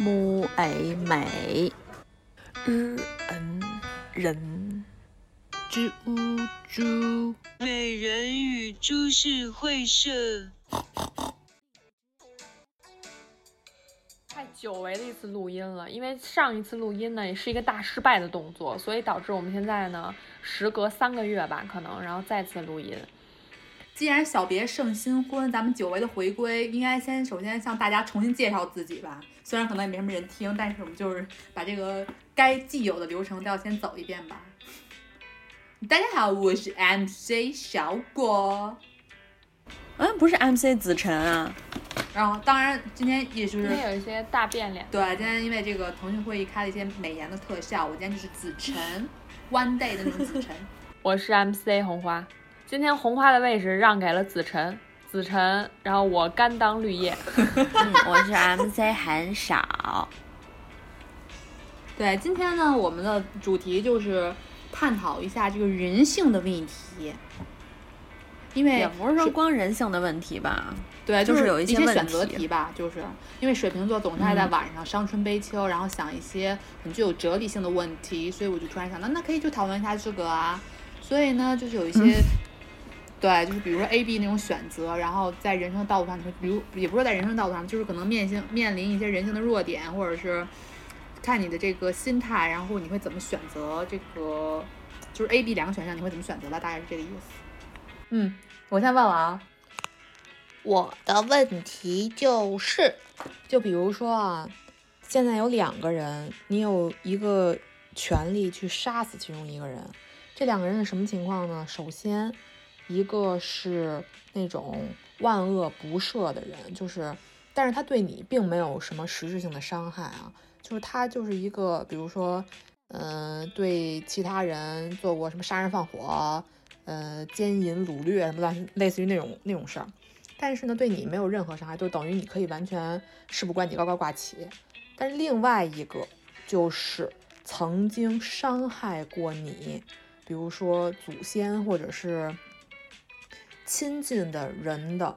m u a 美，日恩人，之屋猪，美人鱼猪是会社。太久违的一次录音了，因为上一次录音呢也是一个大失败的动作，所以导致我们现在呢时隔三个月吧，可能然后再次录音。既然小别胜新婚，咱们久违的回归，应该先首先向大家重新介绍自己吧。虽然可能也没什么人听，但是我们就是把这个该既有的流程都要先走一遍吧。大家好，我是 MC 小果。嗯，不是 MC 子晨啊。然后，当然今天也就是今天有一些大变脸。对，今天因为这个腾讯会议开了一些美颜的特效，我今天就是子晨，One Day 的那个子晨。我是 MC 红花。今天红花的位置让给了子晨，子晨，然后我甘当绿叶。嗯，我是 MC 很少。对，今天呢，我们的主题就是探讨一下这个人性的问题，因为也不是说光人性的问题吧？对，就是有一些选择题吧，就是因为水瓶座总是爱在晚上伤春悲秋，然后想一些很具有哲理性的问题，所以我就突然想到，那可以就讨论一下这个啊。所以呢，就是有一些。对，就是比如说 A、B 那种选择，然后在人生道路上，你会，比如也不是在人生道路上，就是可能面性面临一些人性的弱点，或者是看你的这个心态，然后你会怎么选择这个，就是 A、B 两个选项你会怎么选择吧？大概是这个意思。嗯，我先问了啊，我的问题就是，就比如说啊，现在有两个人，你有一个权利去杀死其中一个人，这两个人是什么情况呢？首先。一个是那种万恶不赦的人，就是，但是他对你并没有什么实质性的伤害啊，就是他就是一个，比如说，嗯，对其他人做过什么杀人放火，呃，奸淫掳掠什么的，类似于那种那种事儿，但是呢，对你没有任何伤害，就等于你可以完全事不关己，高高挂起。但是另外一个就是曾经伤害过你，比如说祖先或者是。亲近的人的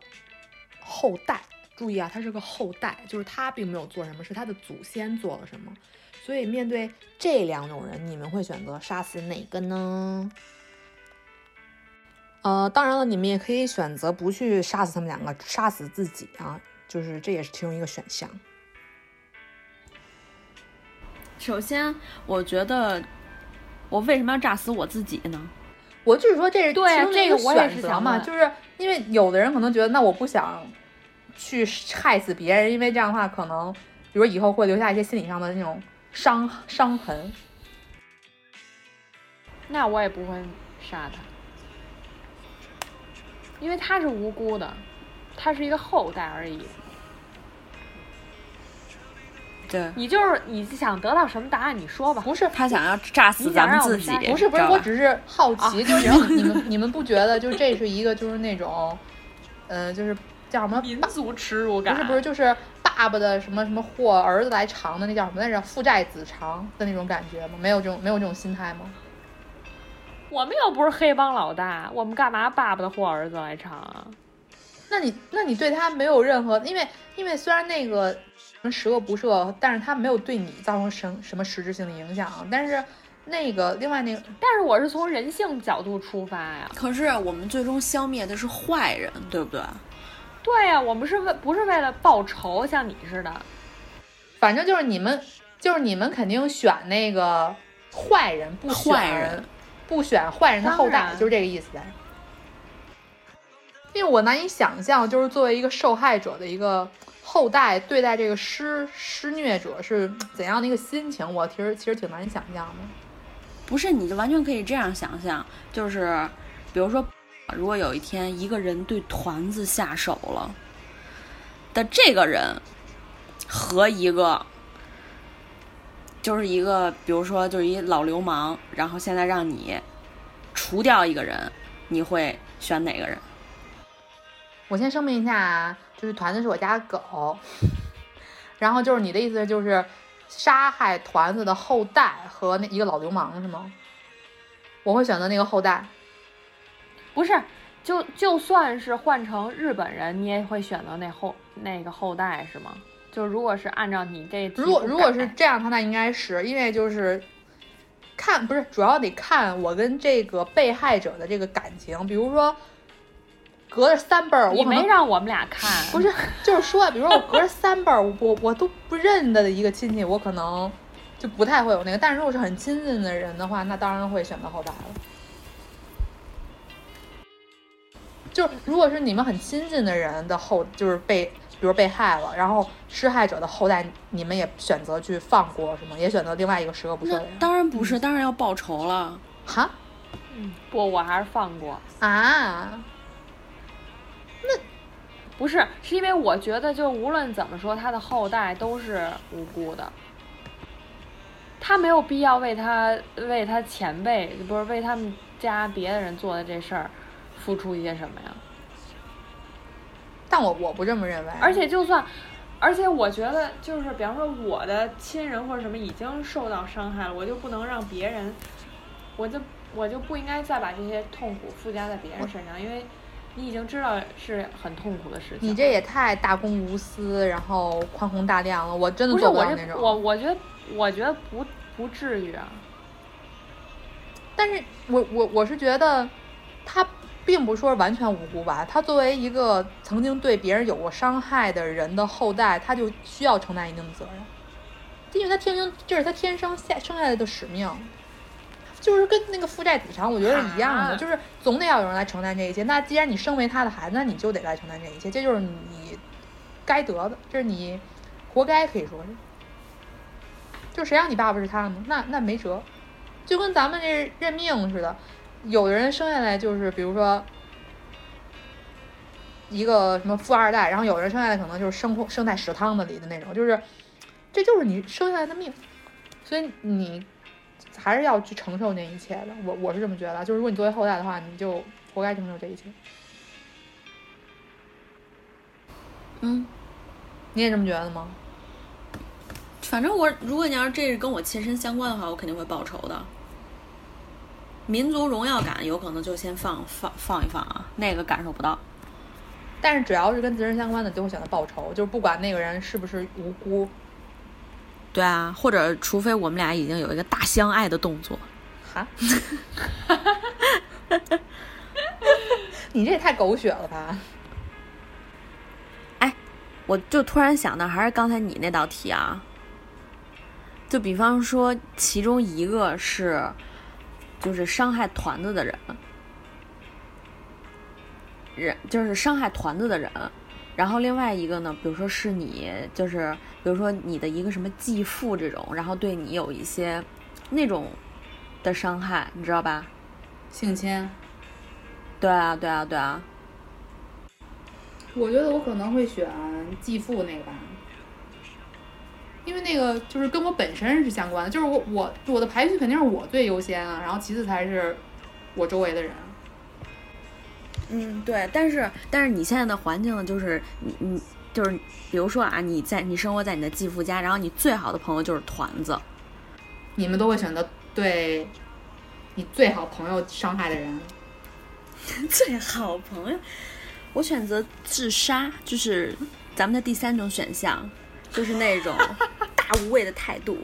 后代，注意啊，他是个后代，就是他并没有做什么，是他的祖先做了什么。所以面对这两种人，你们会选择杀死哪个呢？呃，当然了，你们也可以选择不去杀死他们两个，杀死自己啊，就是这也是其中一个选项。首先，我觉得我为什么要炸死我自己呢？我就是说，这是对这个选择嘛，就是因为有的人可能觉得，那我不想去害死别人，因为这样的话，可能比如以后会留下一些心理上的那种伤伤痕。那我也不会杀他，因为他是无辜的，他是一个后代而已。对你就是你想得到什么答案？你说吧。不是他想要炸死咱们自己。不是不是，我只是好奇，就是你们 你们不觉得，就这是一个就是那种，呃，就是叫什么民族耻辱感？不是不是，就是爸爸的什么什么祸儿子来偿的，那叫什么来着？父债子偿的那种感觉吗？没有这种没有这种心态吗？我们又不是黑帮老大，我们干嘛爸爸的祸儿子来偿啊？那你那你对他没有任何，因为因为虽然那个。十恶不赦，但是他没有对你造成什什么实质性的影响。但是那个另外那个，但是我是从人性角度出发呀。可是我们最终消灭的是坏人，对不对？对呀，我们是为不是为了报仇，像你似的。反正就是你们，就是你们肯定选那个坏人，不选不选坏人的后代，就是这个意思呗。因为我难以想象，就是作为一个受害者的一个。后代对待这个施施虐者是怎样的一个心情？我其实其实挺难想象的。不是，你就完全可以这样想象，就是比如说，如果有一天一个人对团子下手了，的这个人和一个就是一个，比如说就是一老流氓，然后现在让你除掉一个人，你会选哪个人？我先声明一下啊。就是团子是我家狗，然后就是你的意思就是杀害团子的后代和那一个老流氓是吗？我会选择那个后代。不是，就就算是换成日本人，你也会选择那后那个后代是吗？就如果是按照你这如果如果是这样，他那应该是因为就是看不是主要得看我跟这个被害者的这个感情，比如说隔着三辈儿，我没让我们俩看，不是就是说，比如说我隔着三辈儿，我我我都不认得的一个亲戚，我可能就不太会有那个，但是如果是很亲近的人的话，那当然会选择后代了。就是如果是你们很亲近的人的后，就是被比如被害了，然后施害者的后代，你们也选择去放过，是吗？也选择另外一个十恶不赦的人？当然不是，当然要报仇了。哈嗯不，我还是放过。啊，不是，是因为我觉得，就无论怎么说，他的后代都是无辜的，他没有必要为他为他前辈，不是为他们家别的人做的这事儿付出一些什么呀？但我我不这么认为。而且就算，而且我觉得就是，比方说我的亲人或者什么已经受到伤害了，我就不能让别人，我就我就不应该再把这些痛苦附加在别人身上，因为你已经知道是很痛苦的事情。你这也太大公无私，然后宽宏大量了，我真的做不了那种。我我觉得我觉得不不至于啊。但是我我我是觉得，他并不说完全无辜吧。他作为一个曾经对别人有过伤害的人的后代，他就需要承担一定的责任，因为他天生这是他天生下生下来的使命，就是跟那个负债抵偿，我觉得是一样的，啊就是总得要有人来承担这一切。那既然你生为他的孩子，那你就得来承担这一切，这就是你该得的，这是你活该，可以说是。就谁让你爸爸是他的呢？那那没辙，就跟咱们这认命似的，有的人生下来就是，比如说一个什么富二代，然后有的人生下来可能就是生活生在屎汤子里的那种，就是这就是你生下来的命，所以你还是要去承受那一切的。我我是这么觉得，就是如果你作为后代的话，你就活该承受这一切。嗯，你也这么觉得吗？反正我如果你要是这是跟我切身相关的话，我肯定会报仇的。民族荣耀感有可能就先放放放一放啊，那个感受不到。但是只要是跟自身相关的，就会选择报仇，就是不管那个人是不是无辜。对啊，或者除非我们俩已经有一个大相爱的动作。哈，你这也太狗血了吧！哎我就突然想到，还是刚才你那道题啊。就比方说，其中一个是就是伤害团子的人，人就是伤害团子的人，然后另外一个呢，比如说是你，就是比如说你的一个什么继父这种，然后对你有一些那种的伤害，你知道吧？性侵，对啊，对啊，对啊。我觉得我可能会选继父那个吧，因为那个就是跟我本身是相关的，就是我我我的排序肯定是我最优先啊，然后其次才是我周围的人。嗯，对，但是但是你现在的环境呢，就是你你就是比如说啊，你在你生活在你的继父家，然后你最好的朋友就是团子，你们都会选择对你最好朋友伤害的人。最好朋友，我选择自杀，就是咱们的第三种选项，就是那种大无畏的态度。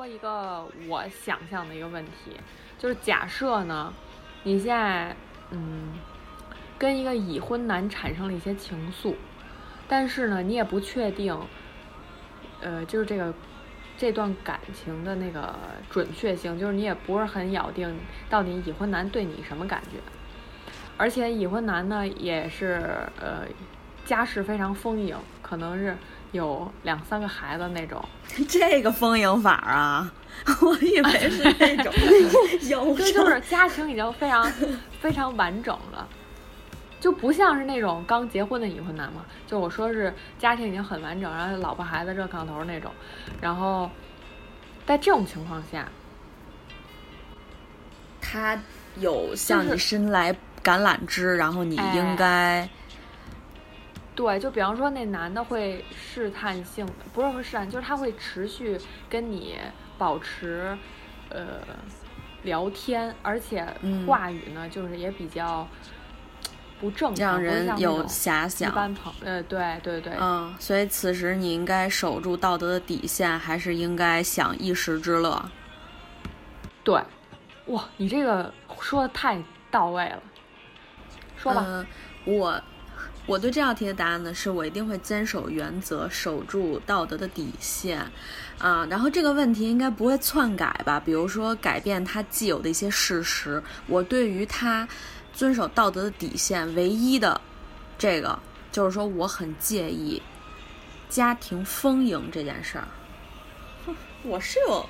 说一个我想象的一个问题，就是假设呢，你现在嗯跟一个已婚男产生了一些情愫，但是呢，你也不确定，呃，就是这个这段感情的那个准确性，就是你也不是很咬定到底已婚男对你什么感觉。而且已婚男呢，也是呃家世非常丰盈，可能是有两三个孩子那种。这个丰盈法啊，我以为是那种 有这，就是家庭已经非常非常完整了，就不像是那种刚结婚的已婚男嘛。就我说是家庭已经很完整，然后老婆孩子热炕头那种。然后在这种情况下，他有向你伸来橄榄枝，然后你哎应该对，就比方说那男的会试探性的，不是说试探，就是他会持续跟你保持呃聊天，而且嗯话语呢，就是也比较不正常，让人有遐想一。般朋呃，对对对，嗯，所以此时你应该守住道德的底线，还是应该享一时之乐？对，哇，你这个说的太到位了，说吧，嗯，我我对这道题的答案呢，是我一定会坚守原则，守住道德的底线，啊，然后这个问题应该不会篡改吧？比如说改变它既有的一些事实，我对于他遵守道德的底线唯一的这个就是说，我很介意家庭丰盈这件事儿。哼 我是有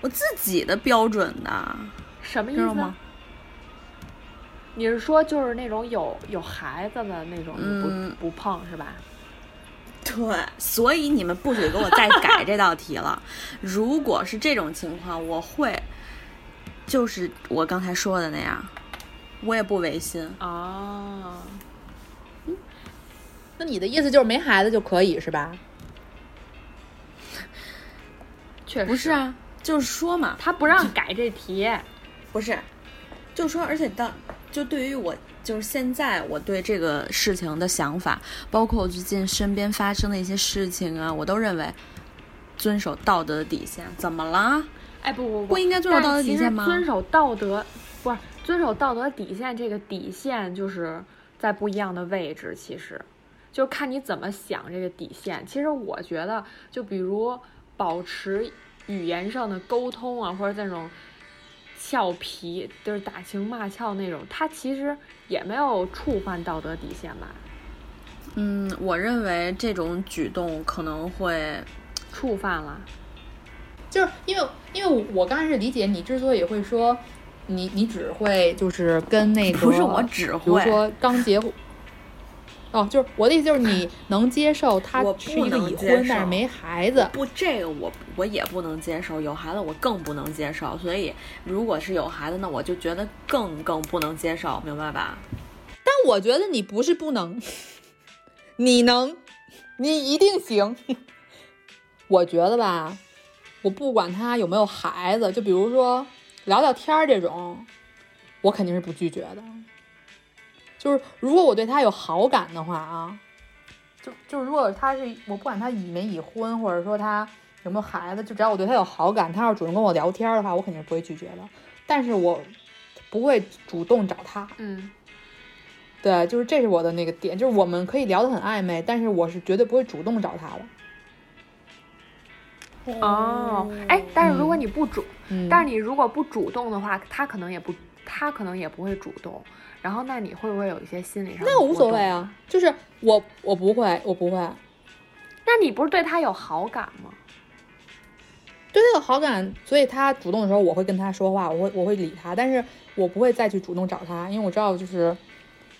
我自己的标准的，什么意思？你是说就是那种有有孩子的那种，你不、嗯不碰是吧？对，所以你们不许给我再改这道题了。如果是这种情况，我会就是我刚才说的那样，我也不违心。啊，那你的意思就是没孩子就可以是吧？确实不是，啊，就是说嘛，他不让改这题。不是，就说，而且当就对于我，就是现在我对这个事情的想法，包括我最近身边发生的一些事情啊，我都认为遵守道德的底线。怎么了？哎，不不不不应该遵守道德底线吗遵守道德不是遵守道德底线，这个底线就是在不一样的位置，其实就看你怎么想这个底线。其实我觉得，就比如保持语言上的沟通啊，或者那种俏皮，就是打情骂俏那种，他其实也没有触犯道德底线吧？嗯，我认为这种举动可能会，触犯了。就是因为因为我刚开始理解你之所以会说你你只会就是跟那个不是我只会，比如说刚结婚。哦，就是我的意思，就是你 能接受他我是一个已不能接受婚但是没孩子，不，这个我我也不能接受，有孩子我更不能接受，所以如果是有孩子，那我就觉得更更不能接受，明白吧？但我觉得你不是不能，你能，你一定行。我觉得吧，我不管他有没有孩子，就比如说聊聊天儿这种，我肯定是不拒绝的。就是如果我对他有好感的话啊，就就如果他是我不管他已没已婚，或者说他有没有孩子，就只要我对他有好感，他要是主动跟我聊天儿的话，我肯定是不会拒绝的。但是我不会主动找他。嗯，对，就是这是我的那个点，就是我们可以聊得很暧昧，但是我是绝对不会主动找他的。哦，哎，但是如果你不主，嗯，但是你如果不主动的话，他可能也不，他可能也不会主动。然后，那你会不会有一些心理上的那无所？谓啊，就是我我不会，我不会那你不是对他有好感吗？对他有好感，所以他主动的时候我会跟他说话，我会我会理他，但是我不会再去主动找他，因为我知道就是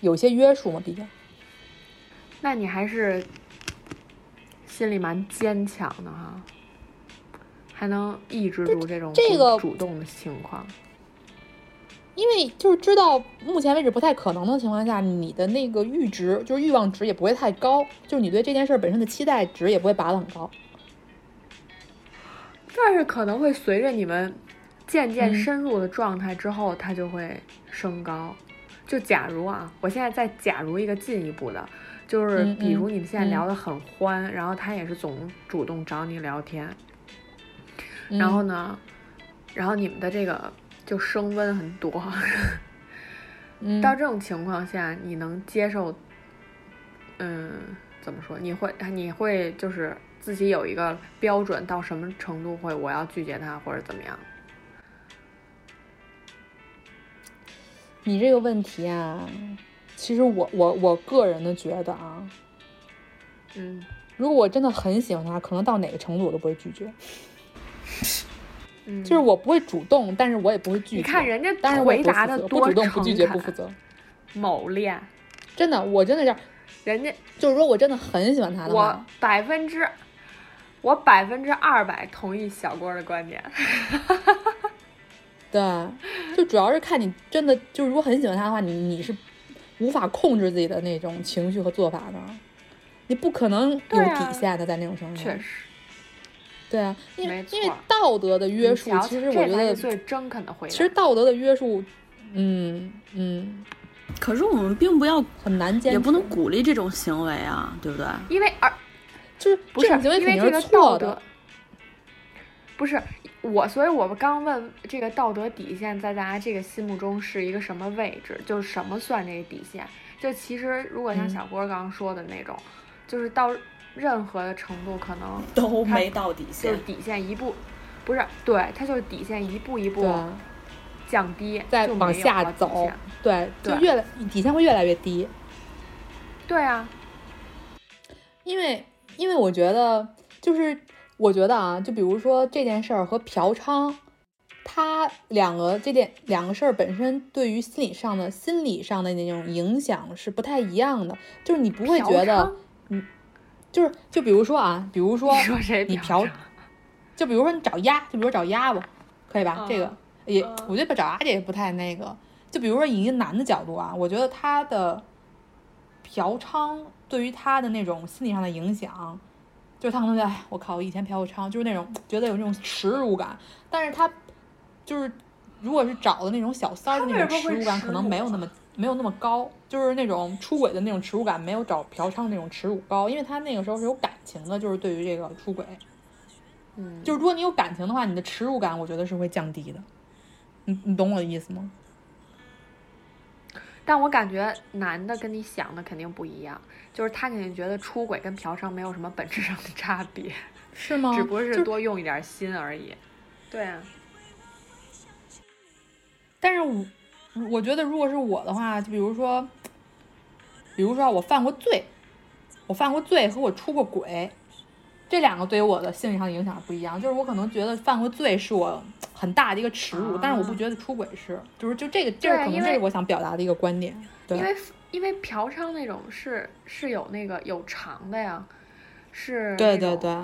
有一些约束嘛，毕竟。那你还是心里蛮坚强的哈，还能抑制住这种不这个主动的情况。因为就是知道目前为止不太可能的情况下，你的那个阈值就是欲望值也不会太高，就是你对这件事儿本身的期待值也不会拔得很高。但是可能会随着你们渐渐嗯深入的状态之后，它就会升高。就假如啊，我现在再假如一个进一步的，就是嗯比如嗯你们现在嗯聊得很欢，然后他也是总主动找你聊天，嗯然后呢，然后你们的这个就升温很多。嗯，到这种情况下，你能接受？嗯，怎么说？你会你会就是自己有一个标准，到什么程度会我要拒绝他或者怎么样。你这个问题啊，其实我我我个人的觉得啊，嗯，如果我真的很喜欢他，可能到哪个程度我都不会拒绝。嗯就是我不会主动，但是我也不会拒绝。你看人家回答的多不主动不拒绝不负责。某恋，真的，我真的这样，人家就是说我真的很喜欢他的我话，百分之我百分之二百同意小郭的观点。对，就主要是看你真的就是如果很喜欢他的话，你你是无法控制自己的那种情绪和做法的，你不可能有底线的在那种程度。确实，对啊，因为因为道德的约束，其实我觉得最诚恳的回答。其实道德的约束，嗯嗯，可是我们并不要，很难坚持，也不能鼓励这种行为啊，对不对？因为而就是不是这种行为因为这个肯定是错道德的。，不是我，所以我们刚问这个道德底线在大家这个心目中是一个什么位置？就是什么算这个底线？就其实如果像嗯小郭刚刚说的那种，就是到任何的程度，可能都没到底线就是。底线一步，不是对，它就是底线一步一步对，降低，再往下走，对，就越来底线会越来越低。对啊，因为因为我觉得就是我觉得啊，就比如说这件事儿和嫖娼，它两个这件两个事儿本身对于心理上的心理上的那种影响是不太一样的，就是你不会觉得娼，就是就比如说啊，比如说你嫖就比如说你找鸭，就比如说找鸭吧，可以吧？嗯这个也嗯我觉得找鸭这也不太那个。就比如说以一个男的角度啊，我觉得他的嫖娼对于他的那种心理上的影响，就是他可能觉得，哎，我靠，我以前嫖过娼，就是那种觉得有那种耻辱感。但是他就是如果是找的那种小三儿的那种耻辱感，可能没有那么没有那么高，就是那种出轨的那种耻辱感没有找嫖娼那种耻辱高，因为他那个时候是有感情的，就是对于这个出轨。嗯，就是如果你有感情的话，你的耻辱感我觉得是会降低的。你你懂我的意思吗？但我感觉男的跟你想的肯定不一样，就是他肯定觉得出轨跟嫖娼没有什么本质上的差别，是吗？只不过是多用一点心而已。对啊，但是我我觉得如果是我的话，就比如说，比如说啊我犯过罪，我犯过罪和我出过轨，这两个对于我的心理上的影响不一样。就是我可能觉得犯过罪是我很大的一个耻辱，但是我不觉得出轨是，就是就这个这是可能这是我想表达的一个观点。对因为因为嫖娼那种是是有那个有偿的呀，是对对对，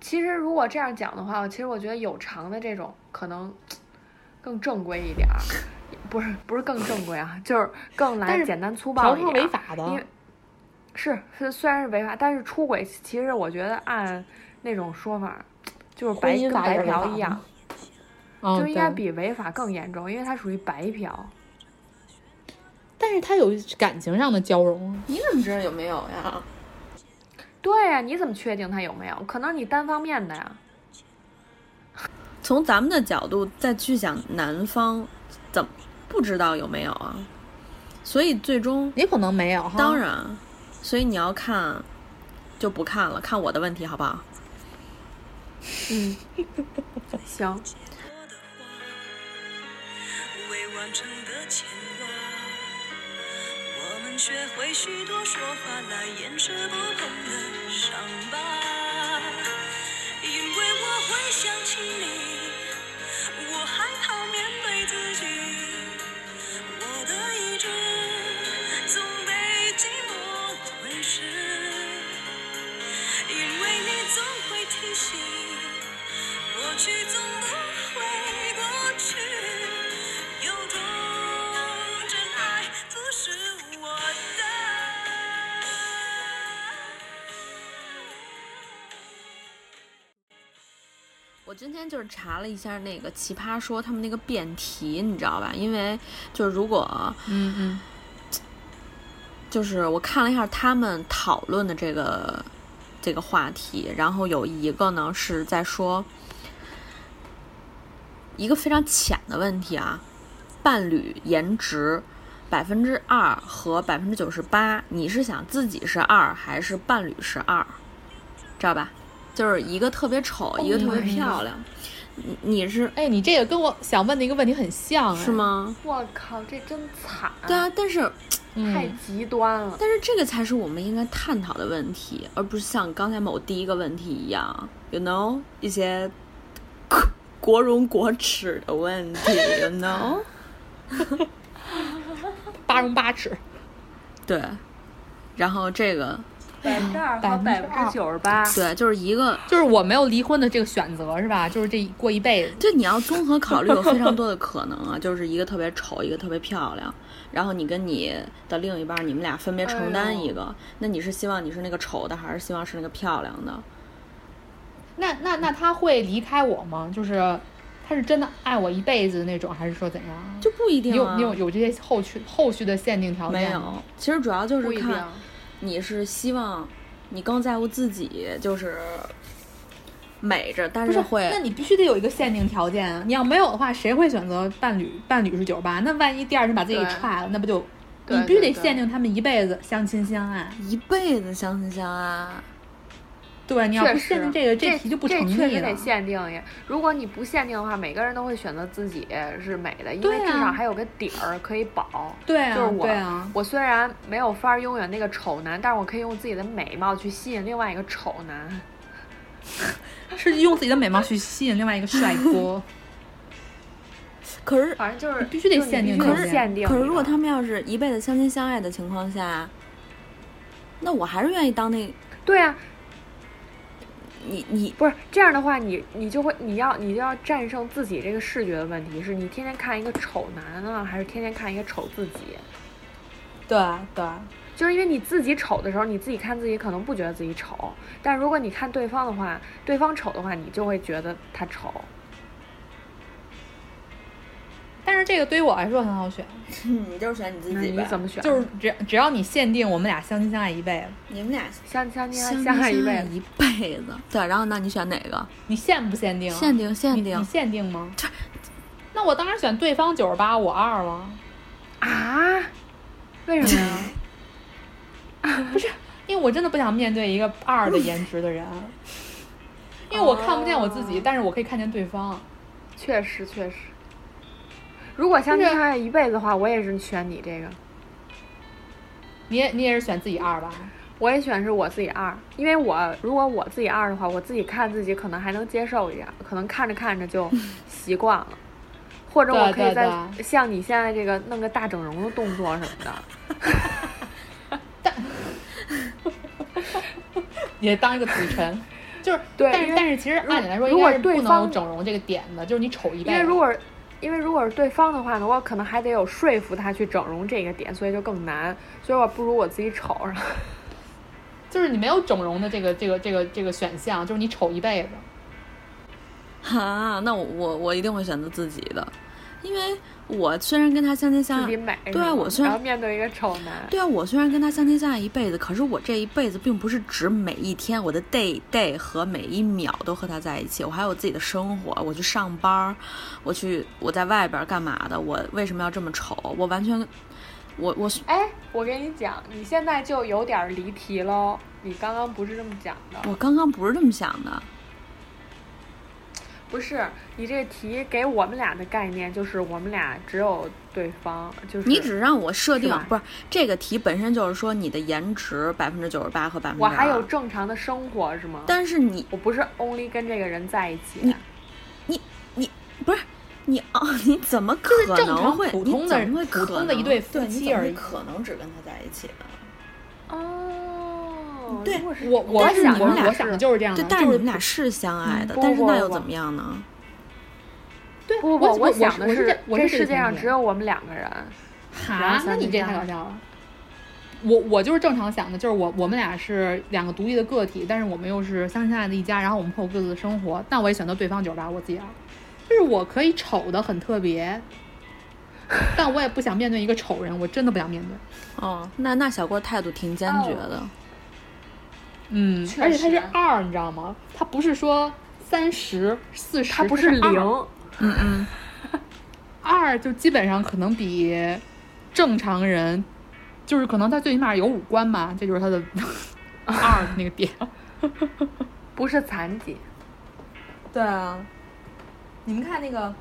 其实如果这样讲的话，其实我觉得有偿的这种可能更正规一点儿，不是不是更正规啊，就是更来简单粗暴一点是。违法的因，为是是虽然是违法，但是出轨其实我觉得按那种说法，就是白跟白嫖一样 就应该比违法更严重，因为它属于白嫖。但是他有感情上的交融啊。你怎么知道有没有呀？对呀、你怎么确定他有没有？可能你单方面的呀。从咱们的角度再去想男方怎么不知道有没有啊？所以最终也可能没有哈。当然，所以你要看就不看了，看我的问题好不好？嗯，行，未完成的牵挂。我们学会许多说法来掩饰不碰的伤疤，因为我会想起你，天就是查了一下那个奇葩说他们那个辩题，你知道吧？因为就是如果嗯嗯 就是我看了一下他们讨论的这个这个话题，然后有一个呢是在说一个非常浅的问题啊，伴侣颜值百分之二和百分之九十八，你是想自己是二还是伴侣是二？知道吧？就是一个特别丑，一个特别漂亮。你你是哎，你这个跟我想问的一个问题很像，哎是？吗？我靠，这真惨，对啊，但是太嗯，极端了。但是这个才是我们应该探讨的问题，而不是像刚才某第一个问题一样，you know 一些国国荣国耻的问题，you know。八荣八耻。对，然后这个百分之二百分之和百分之九十八，对，就是一个就是我没有离婚的这个选择是吧？就是这过一辈子。就你要综合考虑，有非常多的可能啊，就是一个特别丑，一个特别漂亮，然后你跟你的另一半，你们俩分别承担一个，那你是希望你是那个丑的，还是希望是那个漂亮的？那那那他会离开我吗？就是他是真的爱我一辈子的那种，还是说怎样？就不一定啊。你有你有有这些后续后续的限定条件没有？？其实主要就是不一定。看你是希望你更在乎自己，就是美着，但是，会那你必须得有一个限定条件啊！你要没有的话，谁会选择伴侣？伴侣是九十八，那万一第二天把自己给踹了，那不就你必须得限定他们一辈子相亲相爱。一辈子相亲相爱。对，你要不确实，限定这个，这题就不这成立了确实得。限定呀。如果你不限定的话，每个人都会选择自己是美的，因为对啊至少还有个底儿可以保。对啊，就是我对啊，我虽然没有法儿拥有那个丑男，但是我可以用自己的美貌去吸引另外一个丑男。是用自己的美貌去吸引另外一个帅哥。可是，反正就是必须得限定可是限定。可是如果他们要是一辈子相亲相爱的情况下，那我还是愿意当那对啊，你你不是这样的话，你你就会你要你就要战胜自己这个视觉的问题，是你天天看一个丑男啊，还是天天看一个丑自己？对啊对啊，就是因为你自己丑的时候，你自己看自己可能不觉得自己丑，但如果你看对方的话，对方丑的话，你就会觉得他丑。但是这个对于我来说很好选，你就是选你自己呗。你怎么选？就是只只要你限定我们俩相亲相爱一辈子，你们俩相相亲相相爱一辈子？一辈子。对，然后那你选哪个？你限不限定？限定限定你你。限定吗？那我当然选对方九十八，我二了。啊？为什么呀？不是因为我真的不想面对一个二的颜值的人，因为我看不见我自己，哦但是我可以看见对方。确实确实。如果相亲相爱一辈子的话，我也是选你这个，你也你也是选自己二吧？我也选是我自己二，因为我如果我自己二的话，我自己看自己可能还能接受一点，可能看着看着就 习惯了，或者我可以对对在像你现在这个弄个大整容的动作什么的。也当一个子晨，就是对但是但是其实按理来说如果应该是不能整容这个点的，就是你丑一辈子。因为如果因为如果是对方的话呢，我可能还得有说服他去整容这个点，所以就更难。所以我不如我自己丑，然后 就是你没有整容的这个这个这个这个选项，就是你丑一辈子。哈，那我我我一定会选择自己的，因为我虽然跟他相亲相爱。对啊我虽然然后面对一个丑男，对啊，我虽然跟他相亲相爱一辈子，可是我这一辈子并不是指每一天我的 day day 和每一秒都和他在一起，我还有自己的生活，我去上班儿，我去我在外边儿干嘛的，我为什么要这么丑？我完全，我我哎，我跟你讲，你现在就有点离题喽。你刚刚不是这么讲的，我刚刚不是这么想的，不是你这题给我们俩的概念就是我们俩只有对方，就是你只让我设定是不是这个题本身就是说你的颜值百分之九十八和百分之我还有正常的生活是吗？但是你我不是 only 跟这个人在一起，你你不是你啊？你怎么可就是正常能会？普通的会普通的一对夫妻而已可能只跟他在一起呢？哦，对我我但是想你们俩我想的就是这样的，对，但是就你们俩是相爱的，不但是那又怎么样呢？对不不不，我我想的是这我是这世界上只有我们两个人。哈，那你这太搞笑了。我我就是正常想的，就是我我们俩是两个独立的个体，但是我们又是相亲相爱的一家，然后我们会有各自的生活。但我也选择对方九十八，我自己二，就是我可以丑的很特别，但我也不想面对一个丑人，我真的不想面对。哦，那那小郭态度挺坚决的。嗯，而且他是实二，你知道吗？他不是说三十四十，他不是二零，嗯嗯，二就基本上可能比正常人，就是可能他最起码有五官吧，这就是他的 二那个点。不是残疾。对啊，你们看那个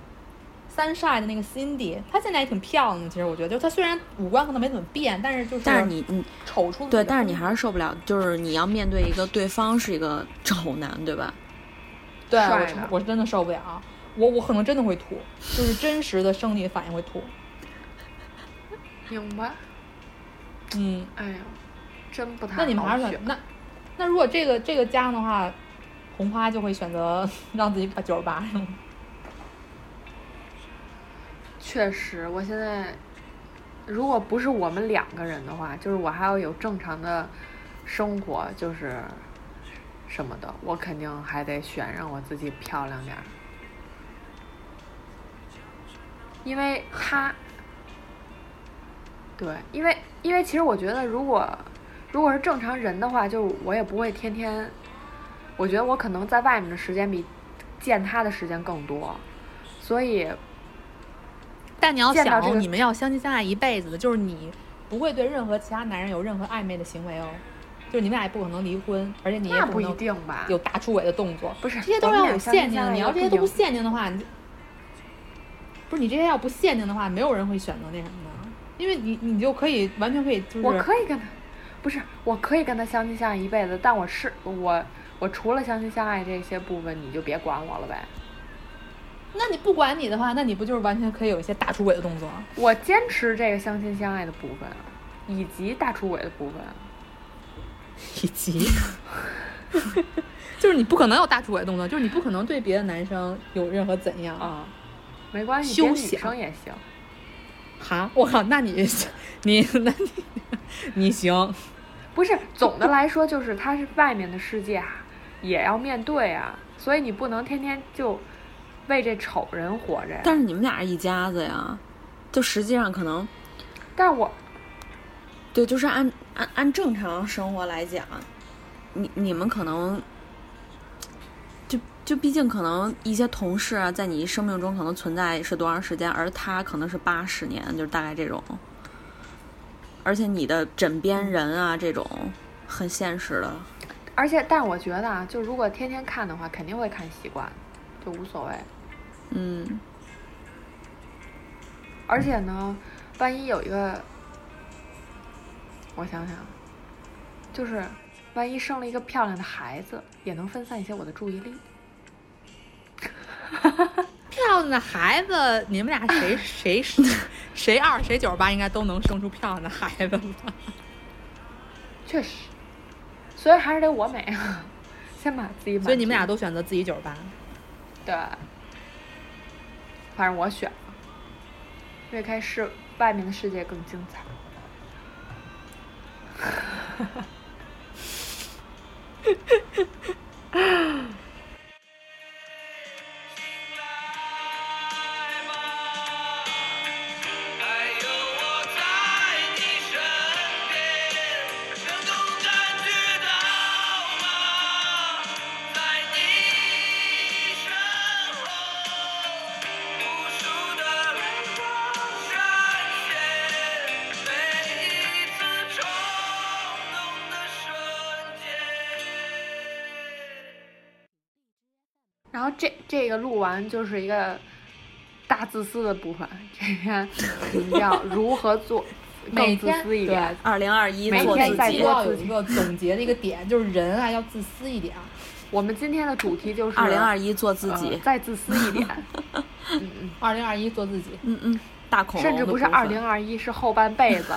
Sunshine 的那个 Cindy，她现在也挺漂亮的。其实我觉得，就她虽然五官可能没怎么变，但是就是但是你你丑出对，但是你还是受不了，就是你要面对一个对方是一个丑男，对吧？对帅的我是我是真的受不了，我我可能真的会吐，就是真实的生理反应会吐。明白？嗯，哎呀，真不太那你们还是选选那那如果这个这个加上的话，红花就会选择 让自己把九十八是吗？确实，我现在如果不是我们两个人的话，就是我还要有正常的生活，就是什么的，我肯定还得选让我自己漂亮点儿，因为他，对，因为因为其实我觉得，如果如果是正常人的话，就我也不会天天，我觉得我可能在外面的时间比见他的时间更多，所以。但你要想这个你们要相亲相爱一辈子的，就是你不会对任何其他男人有任何暧昧的行为哦，就是你们俩也不可能离婚，而且你也那不一定吧？有大出轨的动作，不是这些都是要有限定的。你要这些都不限定的话，你就不是你这些要不限定的话，没有人会选择那什么的，因为你你就可以完全可以就是我可以跟他，不是，我可以跟他相亲相爱一辈子，但我是我我除了相亲相爱这些部分，你就别管我了呗。那你不管你的话，那你不就是完全可以有一些大出轨的动作？我坚持这个相亲相爱的部分，以及大出轨的部分。以及，就是你不可能有大出轨的动作，就是你不可能对别的男生有任何怎样啊，没关系，休别女生也行。哈，我靠，那你你那你你行，不是，总的来说就是他是外面的世界啊，也要面对啊，所以你不能天天就为这丑人活着呀。但是你们俩是一家子呀，就实际上可能但是我对，就是按按按正常生活来讲，你你们可能就就毕竟可能一些同事啊，在你生命中可能存在是多长时间，而他可能是八十年，就是大概这种。而且你的枕边人啊，这种很现实的。而且，但是我觉得啊，就如果天天看的话，肯定会看习惯，就无所谓。嗯，而且呢，万一有一个，我想想，就是万一生了一个漂亮的孩子，也能分散一些我的注意力。漂亮的孩子，你们俩谁 谁谁二谁九十八，应该都能生出漂亮的孩子吧？确实，所以还是得我美啊，先把自己。所以你们俩都选择自己九十八。对，反正我选了，越开世外面的世界更精彩。来 这这个录完就是一个大自私的部分，这篇名叫如何做 更自每天私一点。二零二一每做自己天再做。要有一个总结的一个点，就是人啊要自私一点。我们今天的主题就是二零二一做自呃己，再自私一点，嗯嗯二零二一做自己。嗯嗯，大恐龙甚至不是二零二一，是后半辈子。